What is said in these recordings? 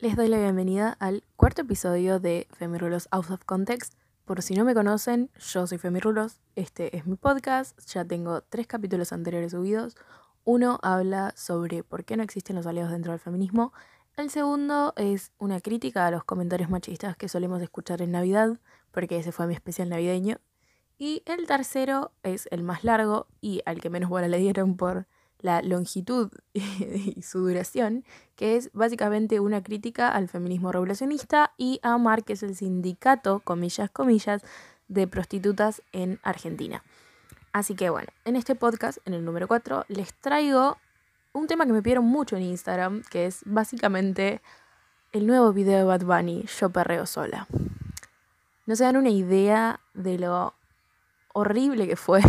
Les doy la bienvenida al cuarto episodio de Femirulos Out of Context. Por si no me conocen, yo soy Femirulos, este es mi podcast, ya tengo tres capítulos anteriores subidos. Uno habla sobre por qué no existen los aliados dentro del feminismo. El segundo es una crítica a los comentarios machistas que solemos escuchar en Navidad, porque ese fue mi especial navideño. Y el tercero es el más largo y al que menos bola le dieron por la longitud y su duración, que es básicamente una crítica al feminismo revolucionista y a AMAR, que es el sindicato, comillas, comillas, de prostitutas en Argentina. Así que bueno, en este podcast, en el número 4, les traigo un tema que me pidieron mucho en Instagram, que es básicamente el nuevo video de Bad Bunny, Yo Perreo Sola. No se dan una idea de lo horrible que fue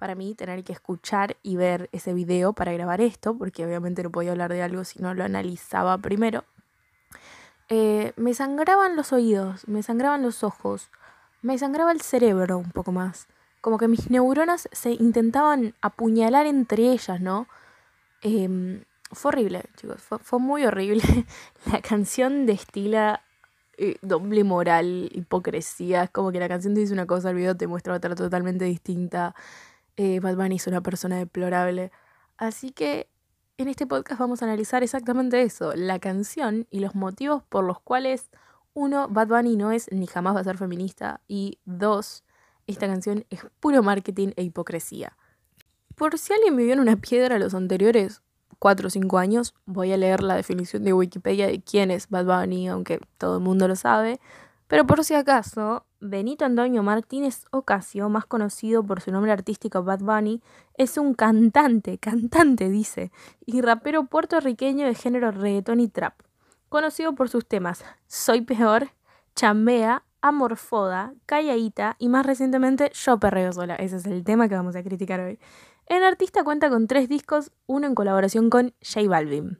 para mí tener que escuchar y ver ese video para grabar esto, porque obviamente no podía hablar de algo si no lo analizaba primero. Eh, me sangraban los oídos, me sangraban los ojos, me sangraba el cerebro un poco más. Como que mis neuronas se intentaban apuñalar entre ellas, ¿no? Em, fue horrible, chicos, fue, muy horrible. la canción destila eh, doble moral, hipocresía. Es como que la canción te dice una cosa, el video te muestra otra totalmente distinta eh, Bad Bunny es una persona deplorable. Así que en este podcast vamos a analizar exactamente eso, la canción y los motivos por los cuales, uno, Bad Bunny no es ni jamás va a ser feminista y dos, esta canción es puro marketing e hipocresía. Por si alguien vivió en una piedra los anteriores 4 o 5 años, voy a leer la definición de Wikipedia de quién es Bad Bunny, aunque todo el mundo lo sabe. Pero por si acaso, Benito Antonio Martínez Ocasio, más conocido por su nombre artístico Bad Bunny, es un cantante, cantante dice, y rapero puertorriqueño de género reggaeton y trap, conocido por sus temas Soy Peor, Chambea, Amorfoda, Calladita y más recientemente Yo Perreo Sola. Ese es el tema que vamos a criticar hoy. El artista cuenta con tres discos, uno en colaboración con J Balvin.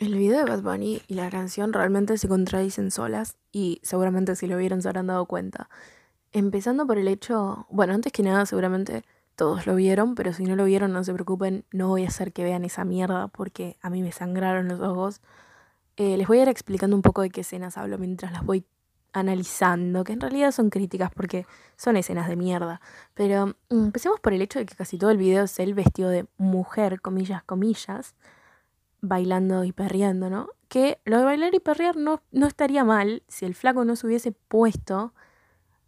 El video de Bad Bunny y la canción realmente se contradicen solas y seguramente si lo vieron se habrán dado cuenta. Empezando por el hecho, bueno, antes que nada seguramente todos lo vieron, pero si no lo vieron no se preocupen, no voy a hacer que vean esa mierda porque a mí me sangraron los ojos. Eh, les voy a ir explicando un poco de qué escenas hablo mientras las voy analizando, que en realidad son críticas porque son escenas de mierda. Pero mm, empecemos por el hecho de que casi todo el video es él vestido de mujer, comillas, comillas bailando y perreando, ¿no? Que lo de bailar y perrear no, no estaría mal si el flaco no se hubiese puesto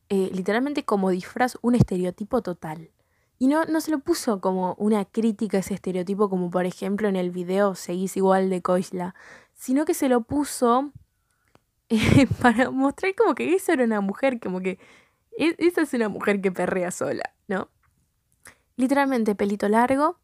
eh, literalmente como disfraz un estereotipo total. Y no, no se lo puso como una crítica a ese estereotipo, como por ejemplo en el video Seguís igual de Koisla, sino que se lo puso eh, para mostrar como que esa era una mujer, como que e, esa es una mujer que perrea sola, ¿no? Literalmente pelito largo,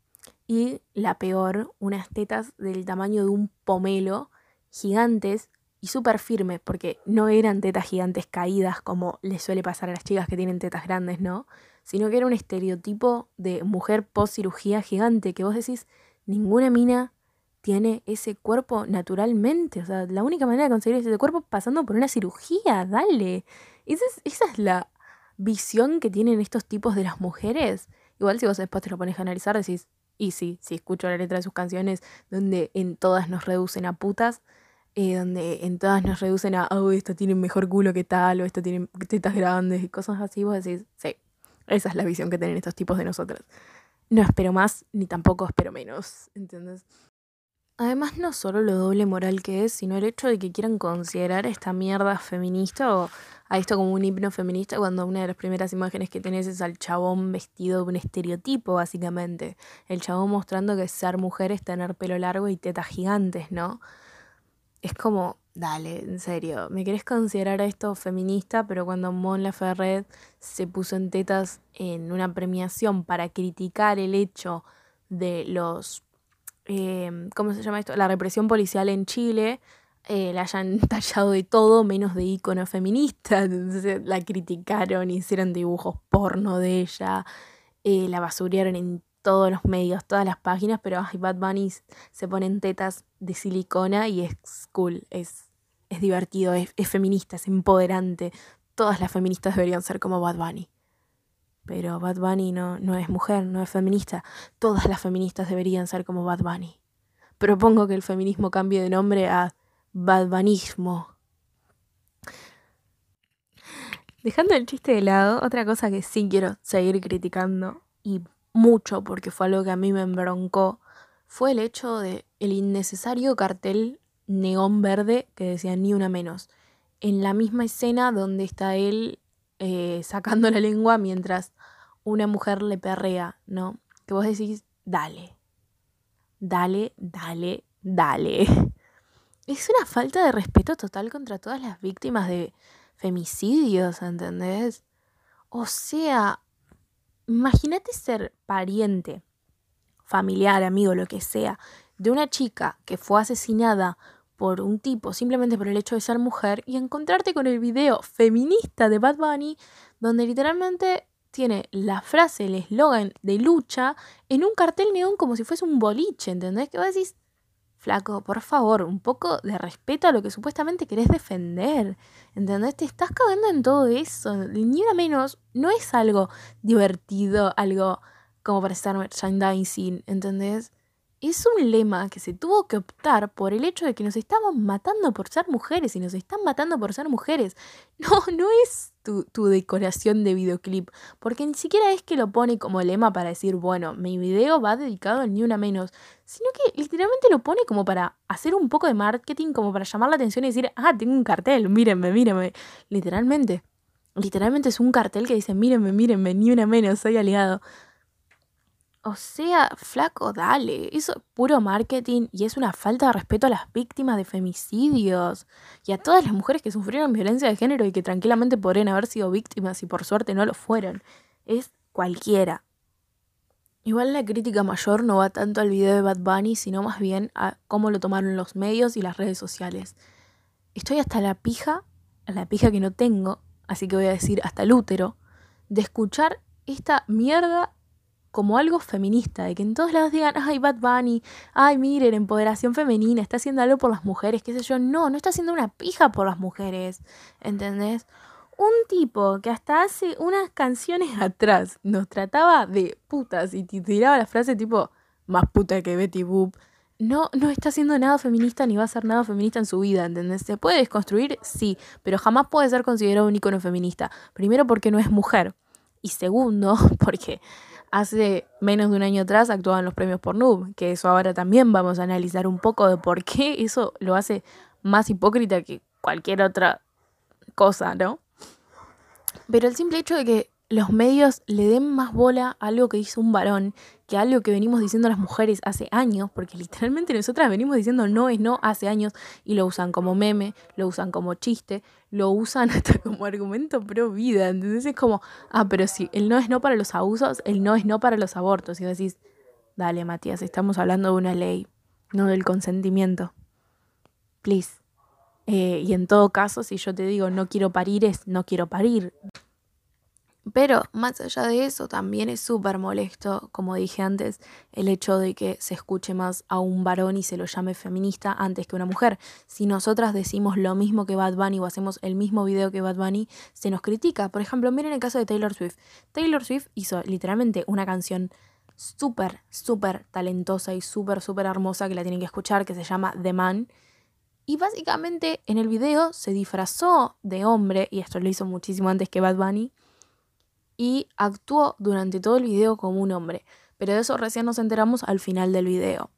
y la peor, unas tetas del tamaño de un pomelo, gigantes y súper firmes, porque no eran tetas gigantes caídas como les suele pasar a las chicas que tienen tetas grandes, ¿no? Sino que era un estereotipo de mujer post cirugía gigante, que vos decís, ninguna mina tiene ese cuerpo naturalmente. O sea, la única manera de conseguir ese cuerpo pasando por una cirugía, dale. Esa es, esa es la visión que tienen estos tipos de las mujeres. Igual si vos después te lo pones a analizar, decís, y sí, sí escucho la letra de sus canciones donde en todas nos reducen a putas, eh, donde en todas nos reducen a, oh, esto tiene mejor culo que tal, o esto tiene tetas grandes y cosas así, vos decís, sí, esa es la visión que tienen estos tipos de nosotras. No espero más, ni tampoco espero menos, ¿entiendes? Además, no solo lo doble moral que es, sino el hecho de que quieran considerar esta mierda feminista o a esto como un himno feminista cuando una de las primeras imágenes que tenés es al chabón vestido de un estereotipo, básicamente. El chabón mostrando que ser mujer es tener pelo largo y tetas gigantes, ¿no? Es como, dale, en serio, ¿me querés considerar esto feminista? Pero cuando Mon Laferret se puso en tetas en una premiación para criticar el hecho de los eh, ¿cómo se llama esto? La represión policial en Chile, eh, la hayan tallado de todo menos de icono feminista. La criticaron, hicieron dibujos porno de ella, eh, la basuriaron en todos los medios, todas las páginas, pero Bad Bunny se ponen tetas de silicona y es cool, es, es divertido, es feminista, es empoderante. Todas las feministas deberían ser como Bad Bunny. Pero Bad Bunny no, no es mujer, no es feminista. Todas las feministas deberían ser como Bad Bunny. Propongo que el feminismo cambie de nombre a badbanismo. Dejando el chiste de lado, otra cosa que sí quiero seguir criticando, y mucho porque fue algo que a mí me embroncó, fue el hecho de el innecesario cartel neón verde que decía ni una menos. En la misma escena donde está él eh, sacando la lengua mientras una mujer le perrea, ¿no? Que vos decís, dale, dale, dale, dale. Es una falta de respeto total contra todas las víctimas de femicidios, ¿entendés? O sea, imagínate ser pariente, familiar, amigo, lo que sea, de una chica que fue asesinada por un tipo simplemente por el hecho de ser mujer y encontrarte con el video feminista de Bad Bunny donde literalmente tiene la frase, el eslogan de lucha en un cartel neón como si fuese un boliche, ¿entendés? Que vos decís, flaco, por favor, un poco de respeto a lo que supuestamente querés defender, ¿entendés? Te estás cagando en todo eso, ni una menos, no es algo divertido, algo como para estar merchandising, ¿entendés? Es un lema que se tuvo que optar por el hecho de que nos estamos matando por ser mujeres y nos están matando por ser mujeres. No, no es tu, tu, decoración de videoclip, porque ni siquiera es que lo pone como lema para decir, bueno, mi video va dedicado al ni una menos, sino que literalmente lo pone como para hacer un poco de marketing, como para llamar la atención y decir, ah, tengo un cartel, mírenme, mírenme, literalmente. Literalmente es un cartel que dice, mírenme, mírenme, ni una menos, soy aliado. O sea, flaco, dale. Eso es puro marketing y es una falta de respeto a las víctimas de femicidios y a todas las mujeres que sufrieron violencia de género y que tranquilamente podrían haber sido víctimas y por suerte no lo fueron. Es cualquiera. Igual la crítica mayor no va tanto al video de Bad Bunny, sino más bien a cómo lo tomaron los medios y las redes sociales. Estoy hasta la pija, la pija que no tengo, así que voy a decir hasta el útero, de escuchar esta mierda como algo feminista, de que en todos lados digan, ay, Bad Bunny, ay, miren, empoderación femenina, está haciendo algo por las mujeres, qué sé yo. No, no está haciendo una pija por las mujeres, ¿entendés? Un tipo que hasta hace unas canciones atrás nos trataba de putas y tiraba la frase tipo, más puta que Betty Boop, no, no está haciendo nada feminista ni va a hacer nada feminista en su vida, ¿entendés? ¿Se puede desconstruir? Sí, pero jamás puede ser considerado un icono feminista. Primero porque no es mujer. Y segundo, porque hace menos de un año atrás actuaban los premios por Noob, que eso ahora también vamos a analizar un poco de por qué eso lo hace más hipócrita que cualquier otra cosa, ¿no? Pero el simple hecho de que los medios le den más bola a algo que dice un varón que a algo que venimos diciendo las mujeres hace años, porque literalmente nosotras venimos diciendo no es no hace años y lo usan como meme, lo usan como chiste, lo usan hasta como argumento pro vida. Entonces es como, ah, pero si el no es no para los abusos, el no es no para los abortos. Y decís, dale Matías, estamos hablando de una ley, no del consentimiento. Please. Eh, y en todo caso, si yo te digo no quiero parir, es no quiero parir. Pero más allá de eso, también es súper molesto, como dije antes, el hecho de que se escuche más a un varón y se lo llame feminista antes que una mujer. Si nosotras decimos lo mismo que Bad Bunny o hacemos el mismo video que Bad Bunny, se nos critica. Por ejemplo, miren el caso de Taylor Swift. Taylor Swift hizo literalmente una canción súper, súper talentosa y súper, súper hermosa que la tienen que escuchar, que se llama The Man. Y básicamente en el video se disfrazó de hombre, y esto lo hizo muchísimo antes que Bad Bunny y actuó durante todo el video como un hombre, pero de eso recién nos enteramos al final del video.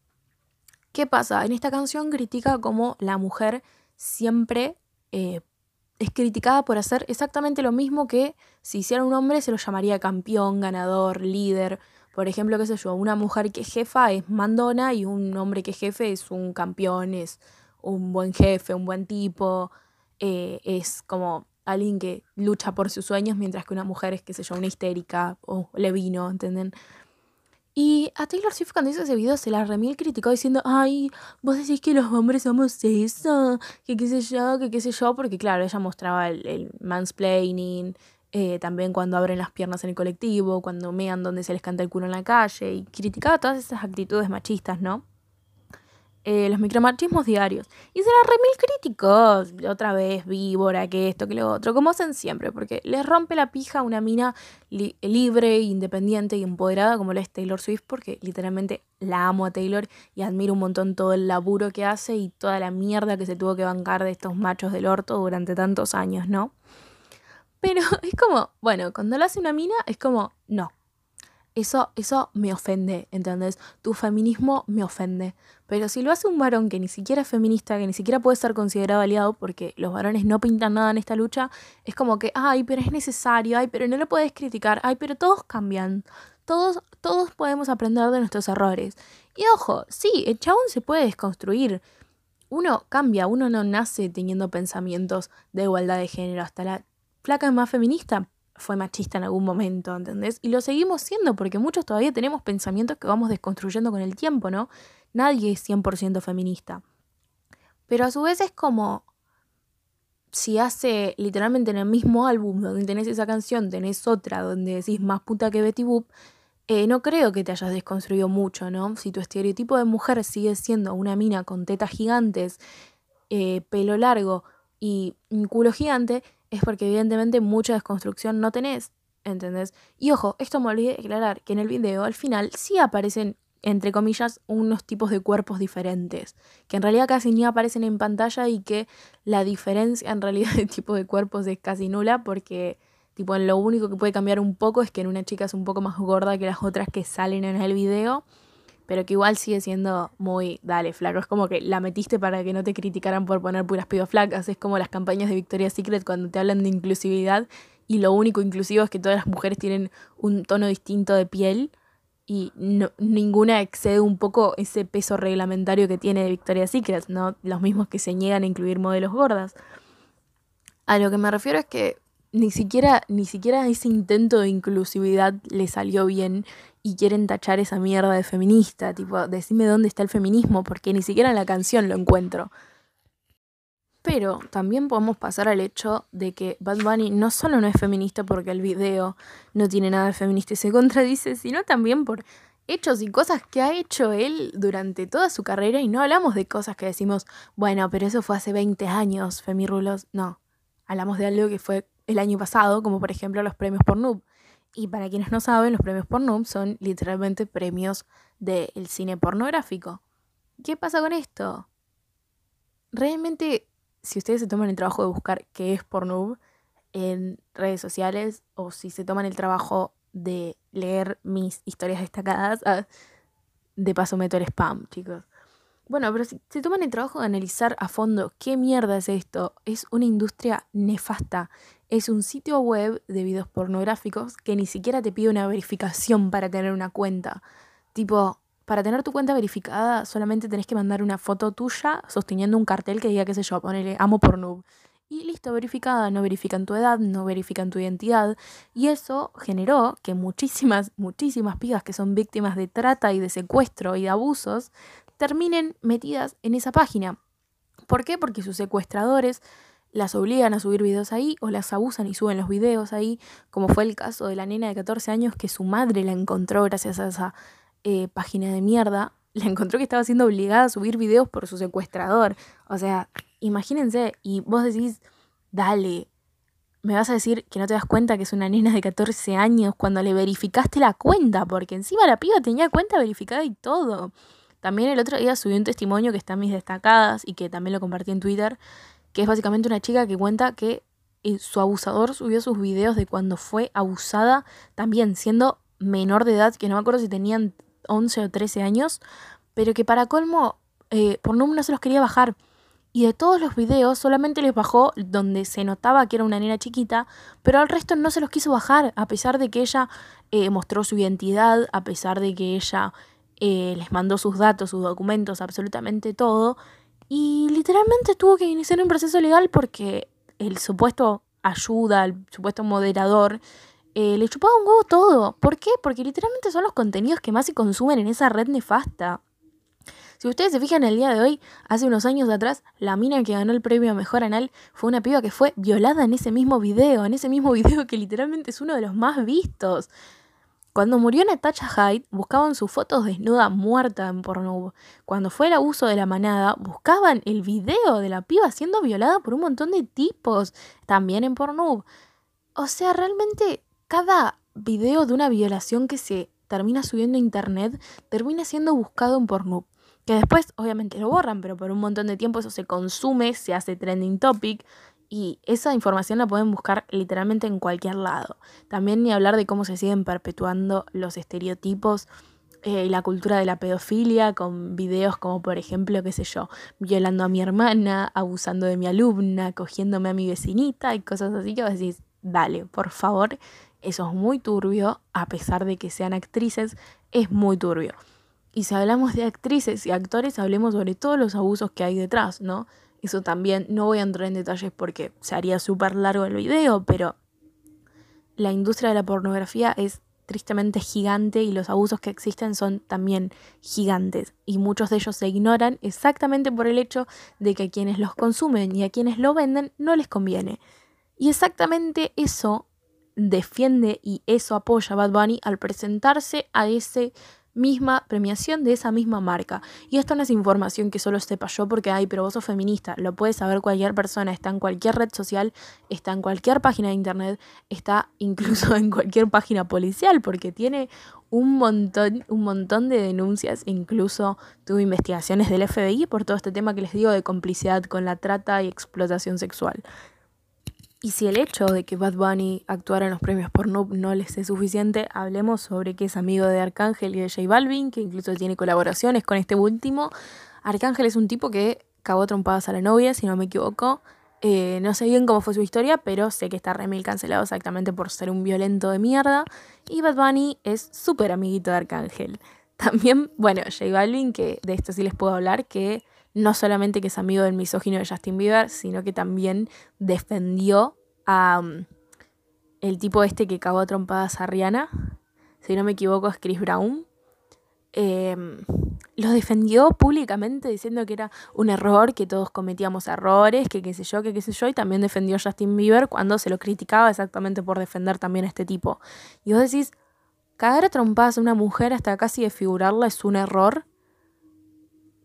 ¿Qué pasa? En esta canción critica como la mujer siempre eh, es criticada por hacer exactamente lo mismo que si hiciera un hombre se lo llamaría campeón, ganador, líder. Por ejemplo, qué sé yo, una mujer que es jefa es mandona y un hombre que es jefe es un campeón, es un buen jefe, un buen tipo, eh, es como alguien que lucha por sus sueños, mientras que una mujer es, qué sé yo, una histérica o le vino, ¿entienden? Y a Taylor Swift cuando hizo ese video se la remil criticó diciendo, ay, vos decís que los hombres somos eso, que qué sé yo, que qué sé yo, porque claro, ella mostraba el, mansplaining, eh, también cuando abren las piernas en el colectivo, cuando mean donde se les canta el culo en la calle, y criticaba todas esas actitudes machistas, ¿no? Eh, los micromachismos diarios. Y serán remil críticos, otra vez, víbora, que esto, que lo otro, como hacen siempre, porque les rompe la pija una mina libre, independiente y empoderada como la es Taylor Swift, porque literalmente la amo a Taylor y admiro un montón todo el laburo que hace y toda la mierda que se tuvo que bancar de estos machos del orto durante tantos años, ¿no? Pero es como, bueno, cuando lo hace una mina es como, no, eso, eso me ofende, ¿entendés? Tu feminismo me ofende. Pero si lo hace un varón que ni siquiera es feminista, que ni siquiera puede ser considerado aliado, porque los varones no pintan nada en esta lucha, es como que, ay, pero es necesario, ay, pero no lo puedes criticar, ay, pero todos cambian. Todos, todos podemos aprender de nuestros errores. Y ojo, sí, el chabón se puede desconstruir. Uno cambia, uno no nace teniendo pensamientos de igualdad de género. Hasta la flaca más feminista fue machista en algún momento, ¿entendés? Y lo seguimos siendo porque muchos todavía tenemos pensamientos que vamos desconstruyendo con el tiempo, ¿no? Nadie es 100% feminista. Pero a su vez es como si hace literalmente en el mismo álbum donde tenés esa canción, tenés otra donde decís más puta que Betty Boop, eh, no creo que te hayas desconstruido mucho, ¿no? Si tu estereotipo de mujer sigue siendo una mina con tetas gigantes, eh, pelo largo y un culo gigante, es porque evidentemente mucha desconstrucción no tenés, ¿entendés? Y ojo, esto me olvidé de aclarar, que en el video al final sí aparecen, entre comillas, unos tipos de cuerpos diferentes, que en realidad casi ni aparecen en pantalla y que la diferencia en realidad de tipo de cuerpos es casi nula porque... Tipo, lo único que puede cambiar un poco es que en una chica es un poco más gorda que las otras que salen en el video pero que igual sigue siendo muy, dale, flaco. Es como que la metiste para que no te criticaran por poner puras pibas flacas. Es como las campañas de Victoria's Secret cuando te hablan de inclusividad y lo único inclusivo es que todas las mujeres tienen un tono distinto de piel y ninguna excede un poco ese peso reglamentario que tiene Victoria's Secret, ¿no? Los mismos que se niegan a incluir modelos gordas. A lo que me refiero es que ni siquiera, ni siquiera ese intento de inclusividad le salió bien y quieren tachar esa mierda de feminista, tipo, decime dónde está el feminismo, porque ni siquiera en la canción lo encuentro. Pero también podemos pasar al hecho de que Bad Bunny no solo no es feminista porque el video no tiene nada de feminista y se contradice, sino también por hechos y cosas que ha hecho él durante toda su carrera y no hablamos de cosas que decimos, bueno, pero eso fue hace 20 años, Femirulos. No, hablamos de algo que fue el año pasado, como por ejemplo los premios por Noob. Y para quienes no saben, los premios por Noob son literalmente premios del cine pornográfico. ¿Qué pasa con esto? Realmente, si ustedes se toman el trabajo de buscar qué es Pornhub en redes sociales o si se toman el trabajo de leer mis historias destacadas, ah, de paso meto el spam, chicos. Bueno, pero si se toman el trabajo de analizar a fondo qué mierda es esto, es una industria nefasta. Es un sitio web de videos pornográficos que ni siquiera te pide una verificación para tener una cuenta. Tipo, para tener tu cuenta verificada solamente tenés que mandar una foto tuya sosteniendo un cartel que diga, qué sé yo, ponele amo porno. Y listo, verificada, no verifican tu edad, no verifican tu identidad. Y eso generó que muchísimas, muchísimas pibas que son víctimas de trata y de secuestro y de abusos terminen metidas en esa página. ¿Por qué? Porque sus secuestradores las obligan a subir videos ahí o las abusan y suben los videos ahí, como fue el caso de la nena de 14 años que su madre la encontró gracias a esa eh, página de mierda. La encontró que estaba siendo obligada a subir videos por su secuestrador. O sea, imagínense, y vos decís, dale, me vas a decir que no te das cuenta que es una nena de 14 años cuando le verificaste la cuenta, porque encima la piba tenía cuenta verificada y todo. También el otro día subí un testimonio que está en mis destacadas y que también lo compartí en Twitter, que es básicamente una chica que cuenta que eh, su abusador subió sus videos de cuando fue abusada, también siendo menor de edad, que no me acuerdo si tenían 11 o 13 años, pero que para colmo, eh, por número no se los quería bajar. Y de todos los videos solamente les bajó donde se notaba que era una nena chiquita, pero al resto no se los quiso bajar, a pesar de que ella eh, mostró su identidad, a pesar de que ella eh, les mandó sus datos, sus documentos, absolutamente todo. Y literalmente tuvo que iniciar un proceso legal porque el supuesto ayuda, el supuesto moderador, eh, le chupaba un huevo todo. ¿Por qué? Porque literalmente son los contenidos que más se consumen en esa red nefasta. Si ustedes se fijan el día de hoy, hace unos años atrás, la mina que ganó el premio Mejor Anal fue una piba que fue violada en ese mismo video, en ese mismo video que literalmente es uno de los más vistos. Cuando murió Natasha Hyde, buscaban sus fotos desnuda muerta en Pornhub. Cuando fue el abuso de la manada, buscaban el video de la piba siendo violada por un montón de tipos, también en Pornhub. O sea, realmente cada video de una violación que se termina subiendo a internet termina siendo buscado en Pornhub. Que después, obviamente, lo borran, pero por un montón de tiempo eso se consume, se hace trending topic y esa información la pueden buscar literalmente en cualquier lado. También ni hablar de cómo se siguen perpetuando los estereotipos eh, y la cultura de la pedofilia con videos como por ejemplo, qué sé yo, violando a mi hermana, abusando de mi alumna, cogiéndome a mi vecinita y cosas así que vos decís, dale, por favor, eso es muy turbio, a pesar de que sean actrices, es muy turbio. Y si hablamos de actrices y actores, hablemos sobre todos los abusos que hay detrás, ¿no? Eso también, no voy a entrar en detalles porque se haría súper largo el video, pero la industria de la pornografía es tristemente gigante y los abusos que existen son también gigantes y muchos de ellos se ignoran exactamente por el hecho de que a quienes los consumen y a quienes lo venden no les conviene. Y exactamente eso defiende y eso apoya a Bad Bunny al presentarse a ese misma premiación de esa misma marca. Y esto no es información que solo sepa yo porque, ay, pero vos sos feminista, lo puede saber cualquier persona, está en cualquier red social, está en cualquier página de internet, está incluso en cualquier página policial porque tiene un montón, un montón de denuncias, incluso tuvo investigaciones del FBI por todo este tema que les digo de complicidad con la trata y explotación sexual. Y si el hecho de que Bad Bunny actuara en los premios Pornhub no les es suficiente, hablemos sobre que es amigo de Arcángel y de J Balvin, que incluso tiene colaboraciones con este último. Arcángel es un tipo que cagó trompadas a la novia, si no me equivoco. Eh, no sé bien cómo fue su historia, pero sé que está remil cancelado exactamente por ser un violento de mierda. Y Bad Bunny es súper amiguito de Arcángel. También, bueno, J Balvin, que de esto sí les puedo hablar, que no solamente que es amigo del misógino de Justin Bieber, sino que también defendió a um, el tipo este que cagó a trompadas a Rihanna, si no me equivoco es Chris Brown, em, lo defendió públicamente diciendo que era un error, que todos cometíamos errores, que qué sé yo, que qué sé yo, y también defendió a Justin Bieber cuando se lo criticaba exactamente por defender también a este tipo. Y vos decís, cagar a trompadas a una mujer hasta casi desfigurarla es un error.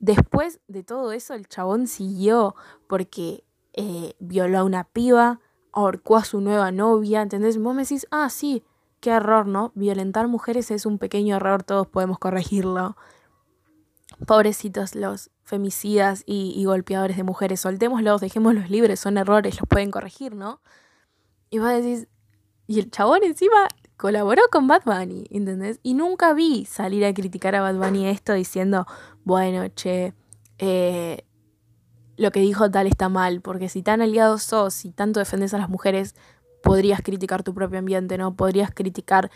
Después de todo eso, el chabón siguió porque eh, violó a una piba, ahorcó a su nueva novia, ¿entendés? Vos me decís, ah, sí, qué error, ¿no? Violentar mujeres es un pequeño error, todos podemos corregirlo. Pobrecitos los femicidas y, y golpeadores de mujeres, soltémoslos, dejémoslos libres, son errores, los pueden corregir, ¿no? Y vos decís, y el chabón encima colaboró con Bad Bunny, ¿entendés? Y nunca vi salir a criticar a Bad Bunny esto diciendo, bueno, che, eh, lo que dijo tal está mal, porque si tan aliado sos y tanto defendes a las mujeres, podrías criticar tu propio ambiente, ¿no? Podrías criticar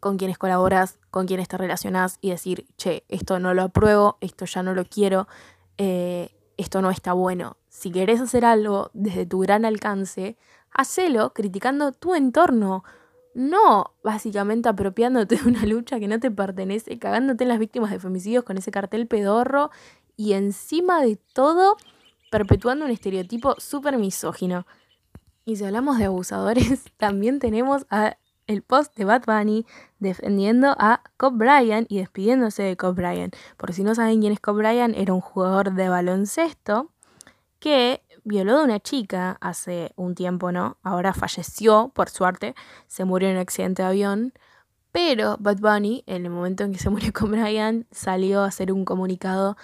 con quienes colaboras, con quienes te relacionás y decir, che, esto no lo apruebo, esto ya no lo quiero, eh, esto no está bueno. Si querés hacer algo desde tu gran alcance, hacelo criticando tu entorno, no básicamente apropiándote de una lucha que no te pertenece, cagándote en las víctimas de femicidios con ese cartel pedorro y encima de todo perpetuando un estereotipo súper misógino. Y si hablamos de abusadores, también tenemos a el post de Bad Bunny defendiendo a Cobb Bryant y despidiéndose de Cobb Bryant. Por si no saben quién es Cobb Bryant, era un jugador de baloncesto que violó a una chica hace un tiempo, ¿no? Ahora falleció, por suerte, se murió en un accidente de avión. Pero Bad Bunny, en el momento en que se murió con Brian, salió a hacer un comunicado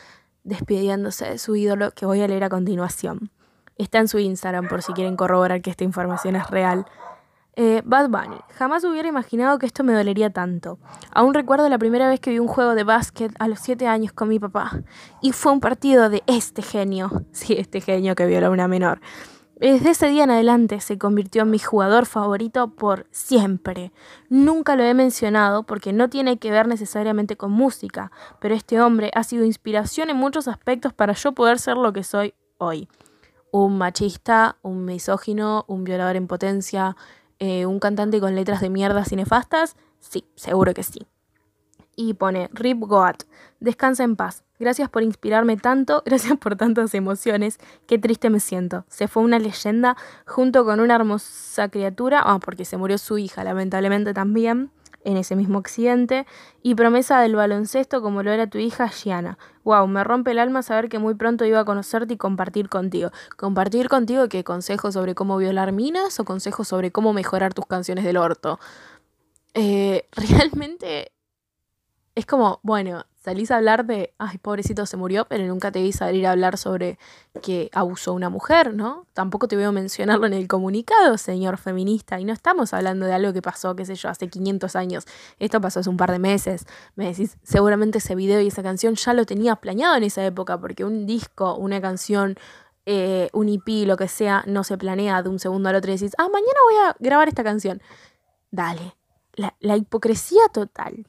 despidiéndose de su ídolo que voy a leer a continuación. Está en su Instagram por si quieren corroborar que esta información es real. Eh, Bad Bunny. Jamás hubiera imaginado que esto me dolería tanto. Aún recuerdo la primera vez que vi un juego de básquet a los 7 años con mi papá. Y fue un partido de este genio. Sí, este genio que violó a una menor. Desde ese día en adelante se convirtió en mi jugador favorito por siempre. Nunca lo he mencionado porque no tiene que ver necesariamente con música, pero este hombre ha sido inspiración en muchos aspectos para yo poder ser lo que soy hoy. Un machista, un misógino, un violador en potencia, eh, un cantante con letras de mierdas y nefastas? Sí, seguro que sí. Y pone, Rip Goat, descansa en paz. Gracias por inspirarme tanto, gracias por tantas emociones. Qué triste me siento. Se fue una leyenda junto con una hermosa criatura, ah, porque se murió su hija, lamentablemente también. En ese mismo accidente, y promesa del baloncesto como lo era tu hija Gianna. Wow, me rompe el alma saber que muy pronto iba a conocerte y compartir contigo. ¿Compartir contigo qué? ¿Consejos sobre cómo violar minas o consejos sobre cómo mejorar tus canciones del orto? Eh, realmente es como, bueno, salís a hablar de, ay, pobrecito se murió, pero nunca te vi salir a hablar sobre que abusó una mujer, ¿no? Tampoco te veo mencionarlo en el comunicado, señor feminista, y no estamos hablando de algo que pasó, qué sé yo, hace 500 años. Esto pasó hace un par de meses. Me decís, seguramente ese video y esa canción ya lo tenías planeado en esa época, porque un disco, una canción, eh, un EP, lo que sea, no se planea de un segundo al otro y decís, ah, mañana voy a grabar esta canción. Dale. La, la hipocresía total.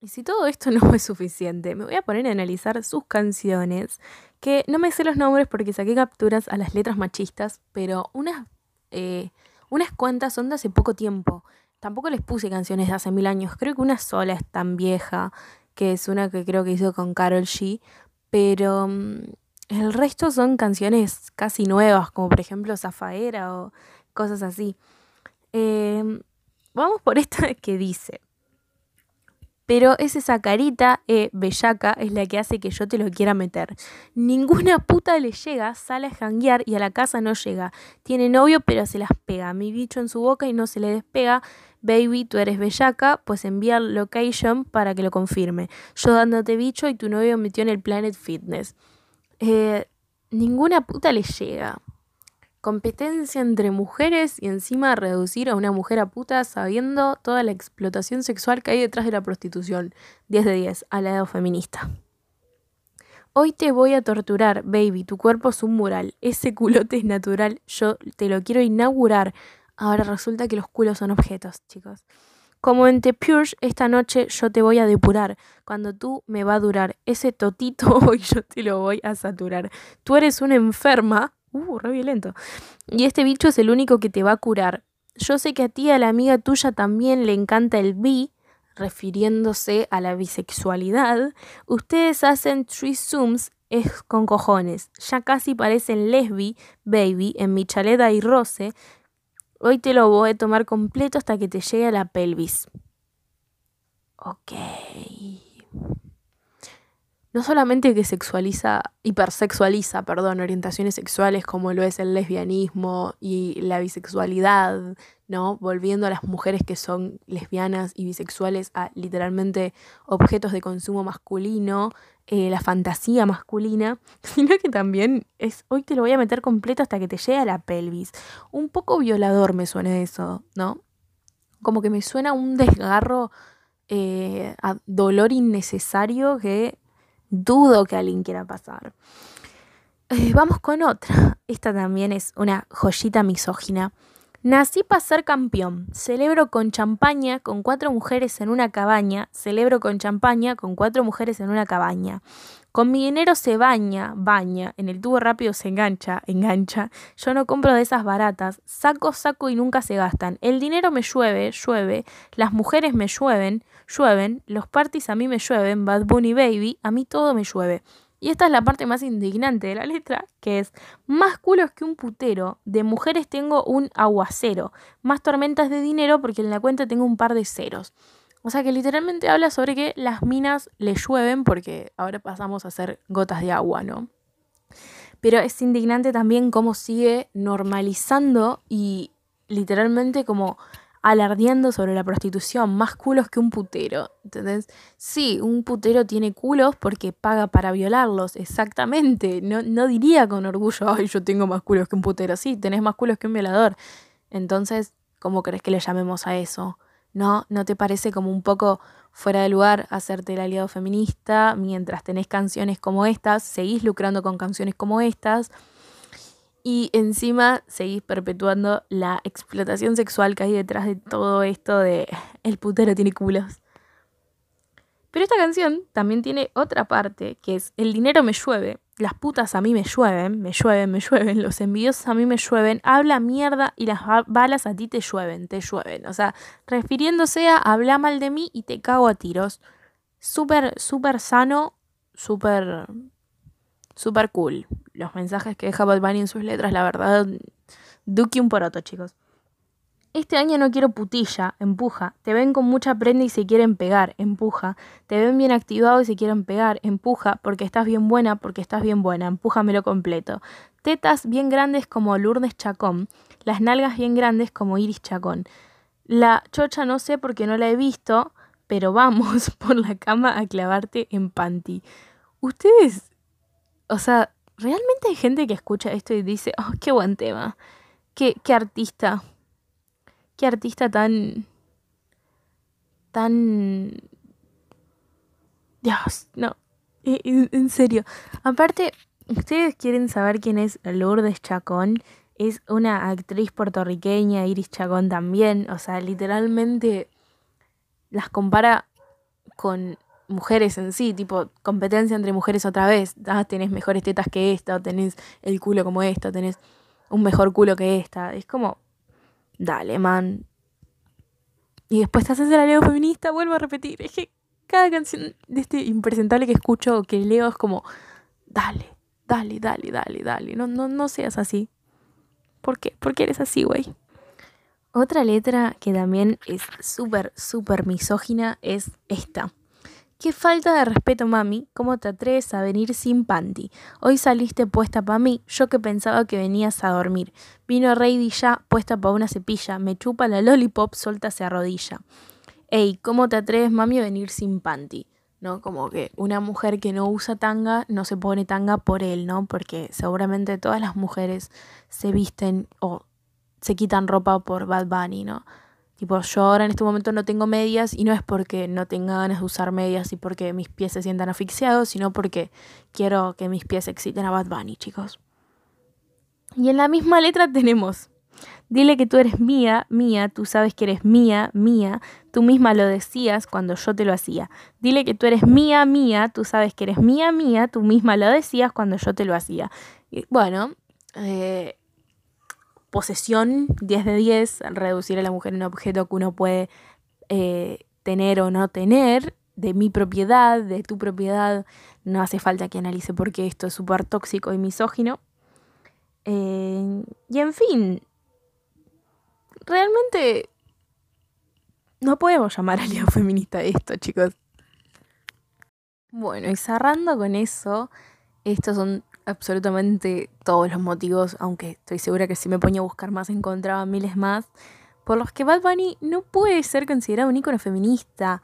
Y si todo esto no fue suficiente, me voy a poner a analizar sus canciones, que no me sé los nombres porque saqué capturas a las letras machistas, pero unas, eh, unas cuantas son de hace poco tiempo. Tampoco les puse canciones de hace mil años, creo que una sola es tan vieja, que es una que creo que hizo con Carol G, pero mm, el resto son canciones casi nuevas, como por ejemplo Zafaera o cosas así. Em, vamos por esta que dice. Pero es esa carita eh, bellaca es la que hace que yo te lo quiera meter. Ninguna puta le llega, sale a janguear y a la casa no llega. Tiene novio pero se las pega. Mi bicho en su boca y no se le despega. Baby, tú eres bellaca, pues envía location para que lo confirme. Yo dándote bicho y tu novio metió en el Planet Fitness. Eh, ninguna puta le llega competencia entre mujeres y encima reducir a una mujer a puta sabiendo toda la explotación sexual que hay detrás de la prostitución. 10 de 10, al lado feminista. Hoy te voy a torturar, baby, tu cuerpo es un mural, ese culote es natural, yo te lo quiero inaugurar. Ahora resulta que los culos son objetos, chicos. Como en The Purge, esta noche yo te voy a depurar. Cuando tú me va a durar ese totito, hoy yo te lo voy a saturar. Tú eres una enferma, Uh, re violento. Y este bicho es el único que te va a curar. Yo sé que a ti, a la amiga tuya, también le encanta el bi, refiriéndose a la bisexualidad. Ustedes hacen zooms es con cojones. Ya casi parecen lesbi, baby, en mi chaleda y roce. Hoy te lo voy a tomar completo hasta que te llegue a la pelvis. Ok no solamente que sexualiza, hipersexualiza, perdón, orientaciones sexuales como lo es el lesbianismo y la bisexualidad, ¿no? Volviendo a las mujeres que son lesbianas y bisexuales a literalmente objetos de consumo masculino, eh, la fantasía masculina, sino que también es, hoy te lo voy a meter completo hasta que te llegue a la pelvis. Un poco violador me suena eso, ¿no? Como que me suena un desgarro, eh, a dolor innecesario que dudo que alguien quiera pasar. Eh, vamos con otra. Esta también es una joyita misógina. Nací para ser campeón. Celebro con champaña con cuatro mujeres en una cabaña. Celebro con champaña con cuatro mujeres en una cabaña. Con mi dinero se baña, baña. En el tubo rápido se engancha, engancha. Yo no compro de esas baratas. Saco, saco y nunca se gastan. El dinero me llueve, llueve. Las mujeres me llueven, llueven. Los parties a mí me llueven. Bad Bunny Baby, a mí todo me llueve. Y esta es la parte más indignante de la letra, que es más culos que un putero, de mujeres tengo un aguacero, más tormentas de dinero porque en la cuenta tengo un par de ceros. O sea que literalmente habla sobre que las minas le llueven porque ahora pasamos a ser gotas de agua, ¿no? Pero es indignante también cómo sigue normalizando y literalmente como alardeando sobre la prostitución, más culos que un putero. Sí, un putero tiene culos porque paga para violarlos, exactamente. No, no diría con orgullo, ay, yo tengo más culos que un putero. Sí, tenés más culos que un violador. Entonces, ¿cómo crees que le llamemos a eso? ¿No? ¿No te parece como un poco fuera de lugar hacerte el aliado feminista mientras tenés canciones como estas, seguís lucrando con canciones como estas? Y encima seguís perpetuando la explotación sexual que hay detrás de todo esto de el putero tiene culos. Pero esta canción también tiene otra parte, que es el dinero me llueve, las putas a mí me llueven, me llueven, me llueven, los envidiosos a mí me llueven, habla mierda y las balas a ti te llueven, te llueven. O sea, refiriéndose a habla mal de mí y te cago a tiros. Súper, súper sano, súper super cool. Los mensajes que deja Bad Bunny en sus letras, la verdad, Duque un poroto, chicos. Este año no quiero putilla, empuja. Te ven con mucha prenda y se quieren pegar, empuja. Te ven bien activado y se quieren pegar, empuja. Porque estás bien buena, porque estás bien buena, empújamelo completo. Tetas bien grandes como Lourdes Chacón. Las nalgas bien grandes como Iris Chacón. La chocha no sé porque no la he visto, pero vamos por la cama a clavarte en panty. Ustedes, o sea, realmente hay gente que escucha esto y dice, oh, qué buen tema. Qué, qué artista qué artista tan. tan. Dios, no. E, en, serio. Aparte, ustedes quieren saber quién es Lourdes Chacón. Es una actriz puertorriqueña, Iris Chacón también. O sea, literalmente las compara con mujeres en sí, tipo competencia entre mujeres otra vez. Ah, tenés mejores tetas que esta, o tenés el culo como esta, tenés un mejor culo que esta. Es como, dale, man. Y después te haces el aleo feminista, vuelvo a repetir. Es que cada canción de este impresentable que escucho o que leo es como, dale, dale, dale, dale, dale. No, no, no seas así. ¿Por qué? ¿Por qué eres así, güey? Otra letra que también es súper, súper misógina es esta. Qué falta de respeto, mami. ¿Cómo te atreves a venir sin panty? Hoy saliste puesta pa' mí, yo que pensaba que venías a dormir. Vino Reidy ya, puesta pa' una cepilla. Me chupa la lollipop, suelta se arrodilla. Ey, ¿cómo te atreves, mami, a venir sin panty? ¿no? Como que una mujer que no usa tanga no se pone tanga por él, ¿no? Porque seguramente todas las mujeres se visten o se quitan ropa por Bad Bunny, ¿no? Tipo, yo ahora en este momento no tengo medias y no es porque no tenga ganas de usar medias y porque mis pies se sientan asfixiados, sino porque quiero que mis pies exciten a Bad Bunny, chicos. Y en la misma letra tenemos, dile que tú eres mía, mía, tú sabes que eres mía, mía, tú misma lo decías cuando yo te lo hacía. Dile que tú eres mía, mía, tú sabes que eres mía, mía, tú misma lo decías cuando yo te lo hacía. Bueno, eh, posesión 10 de 10, reducir a la mujer en un objeto que uno puede eh, tener o no tener, de mi propiedad, de tu propiedad, no hace falta que analice por qué esto es súper tóxico y misógino. Eh, y en fin, realmente no podemos llamar al feminista esto, chicos. Bueno, y cerrando con eso, estos son absolutamente todos los motivos, aunque estoy segura que si me ponía a buscar más encontraba miles más, por los que Bad Bunny no puede ser considerado un ícono feminista,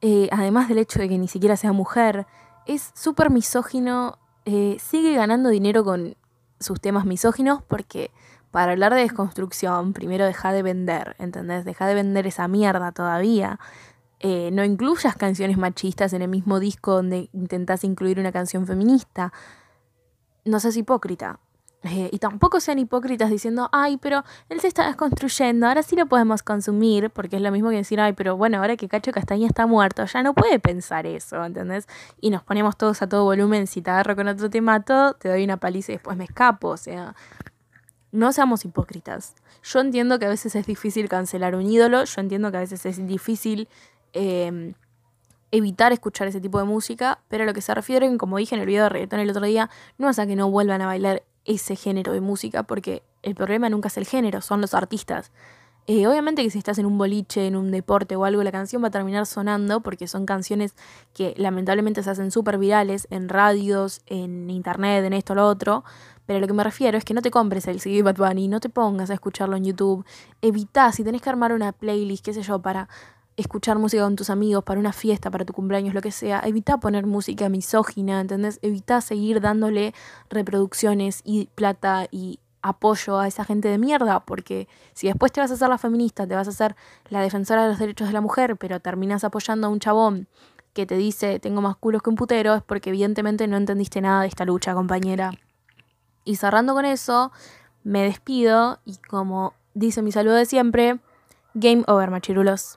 eh, además del hecho de que ni siquiera sea mujer, es súper misógino, eh, sigue ganando dinero con sus temas misóginos porque para hablar de desconstrucción, primero deja de vender, ¿entendés? Deja de vender esa mierda todavía. Eh, no incluyas canciones machistas en el mismo disco donde intentás incluir una canción feminista no seas hipócrita. Eh, y tampoco sean hipócritas diciendo, ay, pero él se está desconstruyendo, ahora sí lo podemos consumir, porque es lo mismo que decir, ay, pero bueno, ahora que Cacho Castaña está muerto, ya no puede pensar eso, ¿entendés? Y nos ponemos todos a todo volumen, si te agarro con otro tema todo, te doy una paliza y después me escapo, o sea, no seamos hipócritas. Yo entiendo que a veces es difícil cancelar un ídolo, yo entiendo que a veces es difícil... Eh, evitar escuchar ese tipo de música, pero a lo que se refieren, como dije en el video de reggaetón el otro día, no es a que no vuelvan a bailar ese género de música, porque el problema nunca es el género, son los artistas. Eh, obviamente que si estás en un boliche, en un deporte o algo, la canción va a terminar sonando porque son canciones que lamentablemente se hacen súper virales en radios, en internet, en esto, lo otro. Pero lo que me refiero es que no te compres el CD Bad Bunny, no te pongas a escucharlo en YouTube. Evita, si tenés que armar una playlist, qué sé yo, para escuchar música con tus amigos para una fiesta, para tu cumpleaños, lo que sea, evita poner música misógina, ¿entendés? Evita seguir dándole reproducciones y plata y apoyo a esa gente de mierda, porque si después te vas a hacer la feminista, te vas a hacer la defensora de los derechos de la mujer, pero terminas apoyando a un chabón que te dice tengo más culos que un putero, es porque evidentemente no entendiste nada de esta lucha, compañera. Y cerrando con eso, me despido y como dice mi saludo de siempre, game over, machirulos.